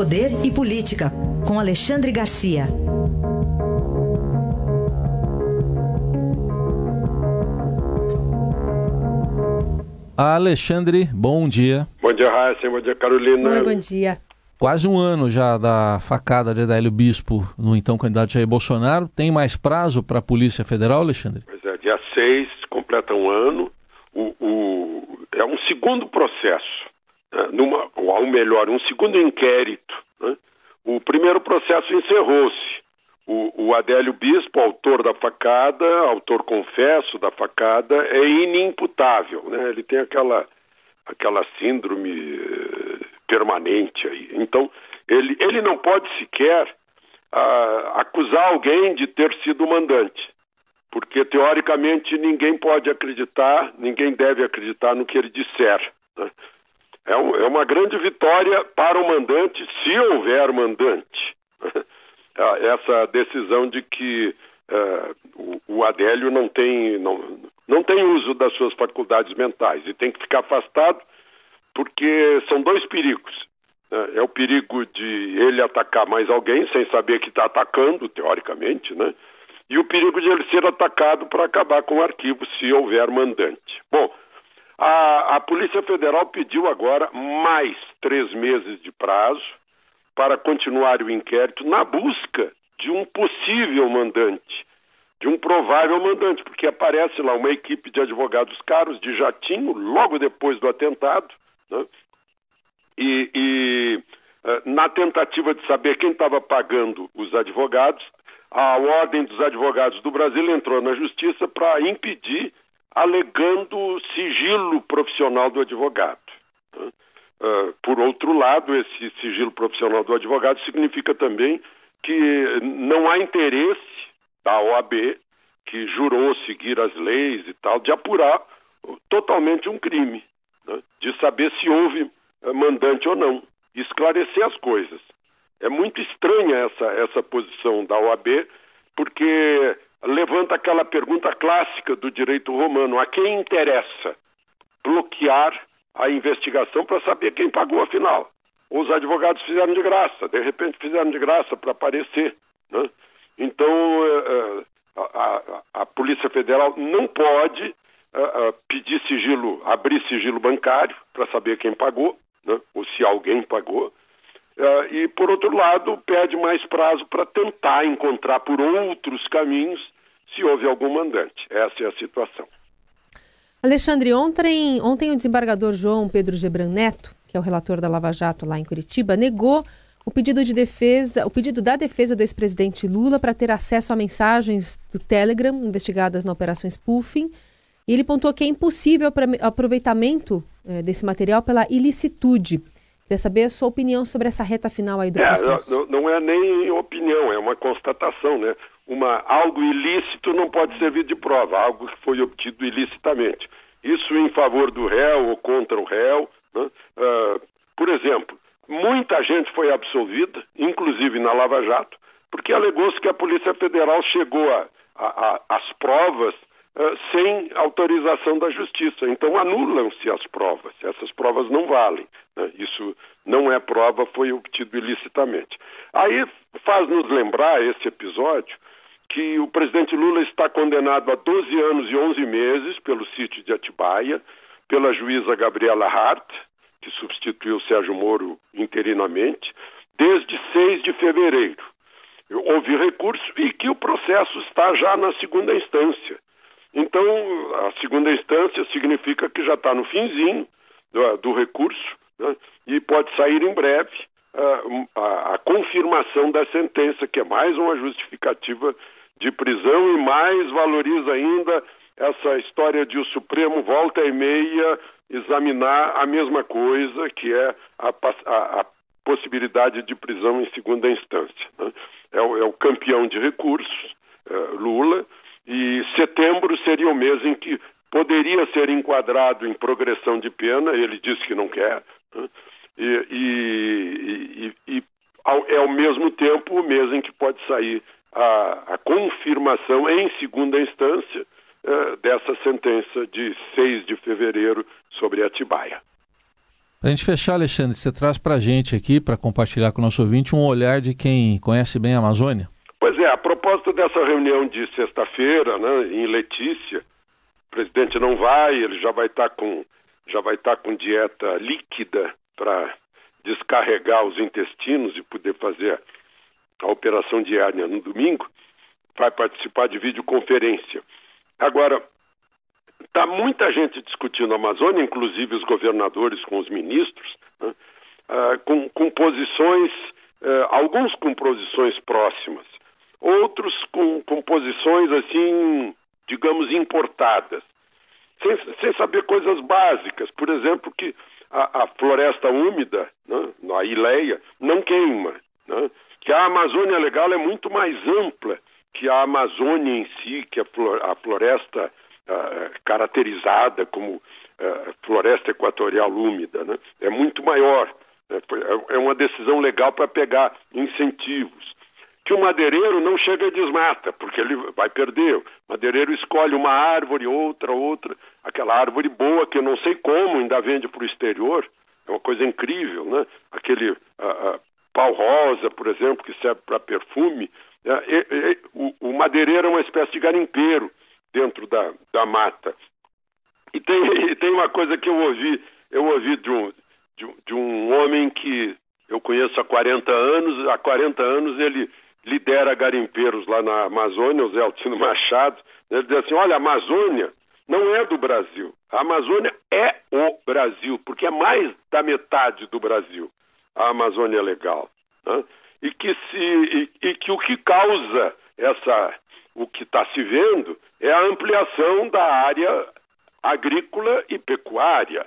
Poder e Política, com Alexandre Garcia. Alexandre, bom dia. Bom dia, Raíssa. Bom dia, Carolina. Oi, bom dia. Quase um ano já da facada de Adélio Bispo no então candidato Jair Bolsonaro. Tem mais prazo para a Polícia Federal, Alexandre? Pois é, dia 6 completa um ano. O, o, é um segundo processo, numa, ou melhor, um segundo inquérito. Né? O primeiro processo encerrou-se. O, o Adélio Bispo, autor da facada, autor confesso da facada, é inimputável. Né? Ele tem aquela, aquela síndrome eh, permanente aí. Então, ele, ele não pode sequer uh, acusar alguém de ter sido mandante, porque teoricamente ninguém pode acreditar, ninguém deve acreditar no que ele disser. Né? É, um, é, uma grande vitória para o mandante, se houver mandante. Essa decisão de que uh, o, o Adélio não tem, não, não tem uso das suas faculdades mentais e tem que ficar afastado porque são dois perigos. Né? É o perigo de ele atacar mais alguém sem saber que está atacando, teoricamente, né? E o perigo de ele ser atacado para acabar com o arquivo, se houver mandante. Bom, a, a Polícia Federal pediu agora mais três meses de prazo para continuar o inquérito na busca de um possível mandante, de um provável mandante, porque aparece lá uma equipe de advogados caros de jatinho logo depois do atentado né? E, e eh, na tentativa de saber quem estava pagando os advogados, a Ordem dos Advogados do Brasil entrou na Justiça para impedir, alegando sigilo profissional do advogado. Uh, por outro lado, esse sigilo profissional do advogado significa também que não há interesse da OAB, que jurou seguir as leis e tal, de apurar totalmente um crime né, de saber se houve eh, mandante ou não, esclarecer as coisas. É muito estranha essa, essa posição da OAB, porque levanta aquela pergunta clássica do direito romano: a quem interessa bloquear a investigação para saber quem pagou afinal? Os advogados fizeram de graça, de repente fizeram de graça para aparecer. Né? Então, eh, eh, a, a, a Polícia Federal não pode uh, pedir sigilo, abrir sigilo bancário para saber quem pagou, né, ou se alguém pagou. Uh, e, por outro lado, pede mais prazo para tentar encontrar por outros caminhos se houve algum mandante. Essa é a situação. Alexandre, ontem, ontem o desembargador João Pedro Gebran Neto, que é o relator da Lava Jato lá em Curitiba, negou o pedido de defesa, o pedido da defesa do ex-presidente Lula para ter acesso a mensagens do Telegram investigadas na operação spoofing e ele pontuou que é impossível o aproveitamento é, desse material pela ilicitude. Queria saber a sua opinião sobre essa reta final aí do é, processo. Não, não é nem opinião, é uma constatação, né? Uma, algo ilícito não pode servir de prova, algo que foi obtido ilicitamente. Isso em favor do réu ou contra o réu. Né? Uh, por exemplo, muita gente foi absolvida, inclusive na Lava Jato, porque alegou-se que a Polícia Federal chegou às provas sem autorização da justiça. Então anulam-se as provas, essas provas não valem. Né? Isso não é prova, foi obtido ilicitamente. Aí faz-nos lembrar esse episódio que o presidente Lula está condenado a 12 anos e 11 meses pelo sítio de Atibaia, pela juíza Gabriela Hart, que substituiu Sérgio Moro interinamente, desde 6 de fevereiro. Houve recurso e que o processo está já na segunda instância. Então, a segunda instância significa que já está no finzinho do, do recurso né, e pode sair em breve uh, a, a, confirmação da sentença, que é mais uma justificativa de prisão e mais valoriza ainda essa história de o Supremo volta e meia examinar a mesma coisa, que é a, a, a possibilidade de prisão em segunda instância. Né? É, o, é, o, campeão de recursos, uh, Lula, e setembro seria o mês em que poderia ser enquadrado em progressão de pena, ele disse que não quer, né? e, e, e, e ao, é ao mesmo tempo o mês em que pode sair a, a confirmação em segunda instância uh, dessa sentença de 6 de fevereiro sobre Atibaia. Para a gente fechar, Alexandre, você traz para a gente aqui, para compartilhar com o nosso ouvinte, um olhar de quem conhece bem a Amazônia? É, a propósito dessa reunião de sexta-feira, né, em Letícia, o presidente não vai, ele já vai estar tá com já vai estar tá com dieta líquida para descarregar os intestinos e poder fazer a operação diária no domingo, vai participar de videoconferência. Agora, está muita gente discutindo a Amazônia, inclusive os governadores com os ministros, né, uh, com, com, posições, uh, alguns com posições próximas, outros com, com posições assim, digamos, importadas, sem, sem, saber coisas básicas. Por exemplo, que a, a floresta úmida, né, a Ileia, não queima. Né, que a Amazônia Legal é muito mais ampla que a Amazônia em si, que a, floresta uh, caracterizada como uh, floresta equatorial úmida, né? é muito maior. Né? É uma decisão legal para pegar incentivos. Que o madeireiro não chega e desmata, porque ele vai perder. O madeireiro escolhe uma árvore, outra, outra. Aquela árvore boa que eu não sei como ainda vende para o exterior. É uma coisa incrível, né? Aquele uh, pau rosa, por exemplo, que serve para perfume. É, o, o madeireiro é uma espécie de garimpeiro dentro da, da mata. E tem, e tem uma coisa que eu ouvi, eu ouvi de um, de, de um homem que eu conheço há 40 anos, há 40 anos ele lidera garimpeiros lá na Amazônia, o Zé Altino Machado, ele diz assim, olha, a Amazônia não é do Brasil, a Amazônia é o Brasil, porque é mais da metade do Brasil, a Amazônia Legal. Né? E, que se, e, e que o que causa essa, o que está se vendo é a ampliação da área agrícola e pecuária.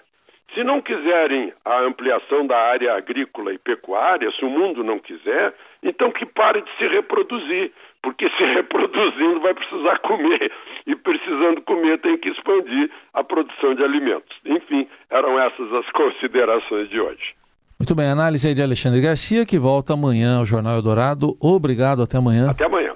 Se não quiserem a ampliação da área agrícola e pecuária, se o mundo não quiser, então que pare de se reproduzir, porque se reproduzindo vai precisar comer e precisando comer tem que expandir a produção de alimentos. Enfim, eram essas as considerações de hoje. Muito bem, análise aí de Alexandre Garcia, que volta amanhã ao Jornal Eldorado. Obrigado, até amanhã. Até amanhã.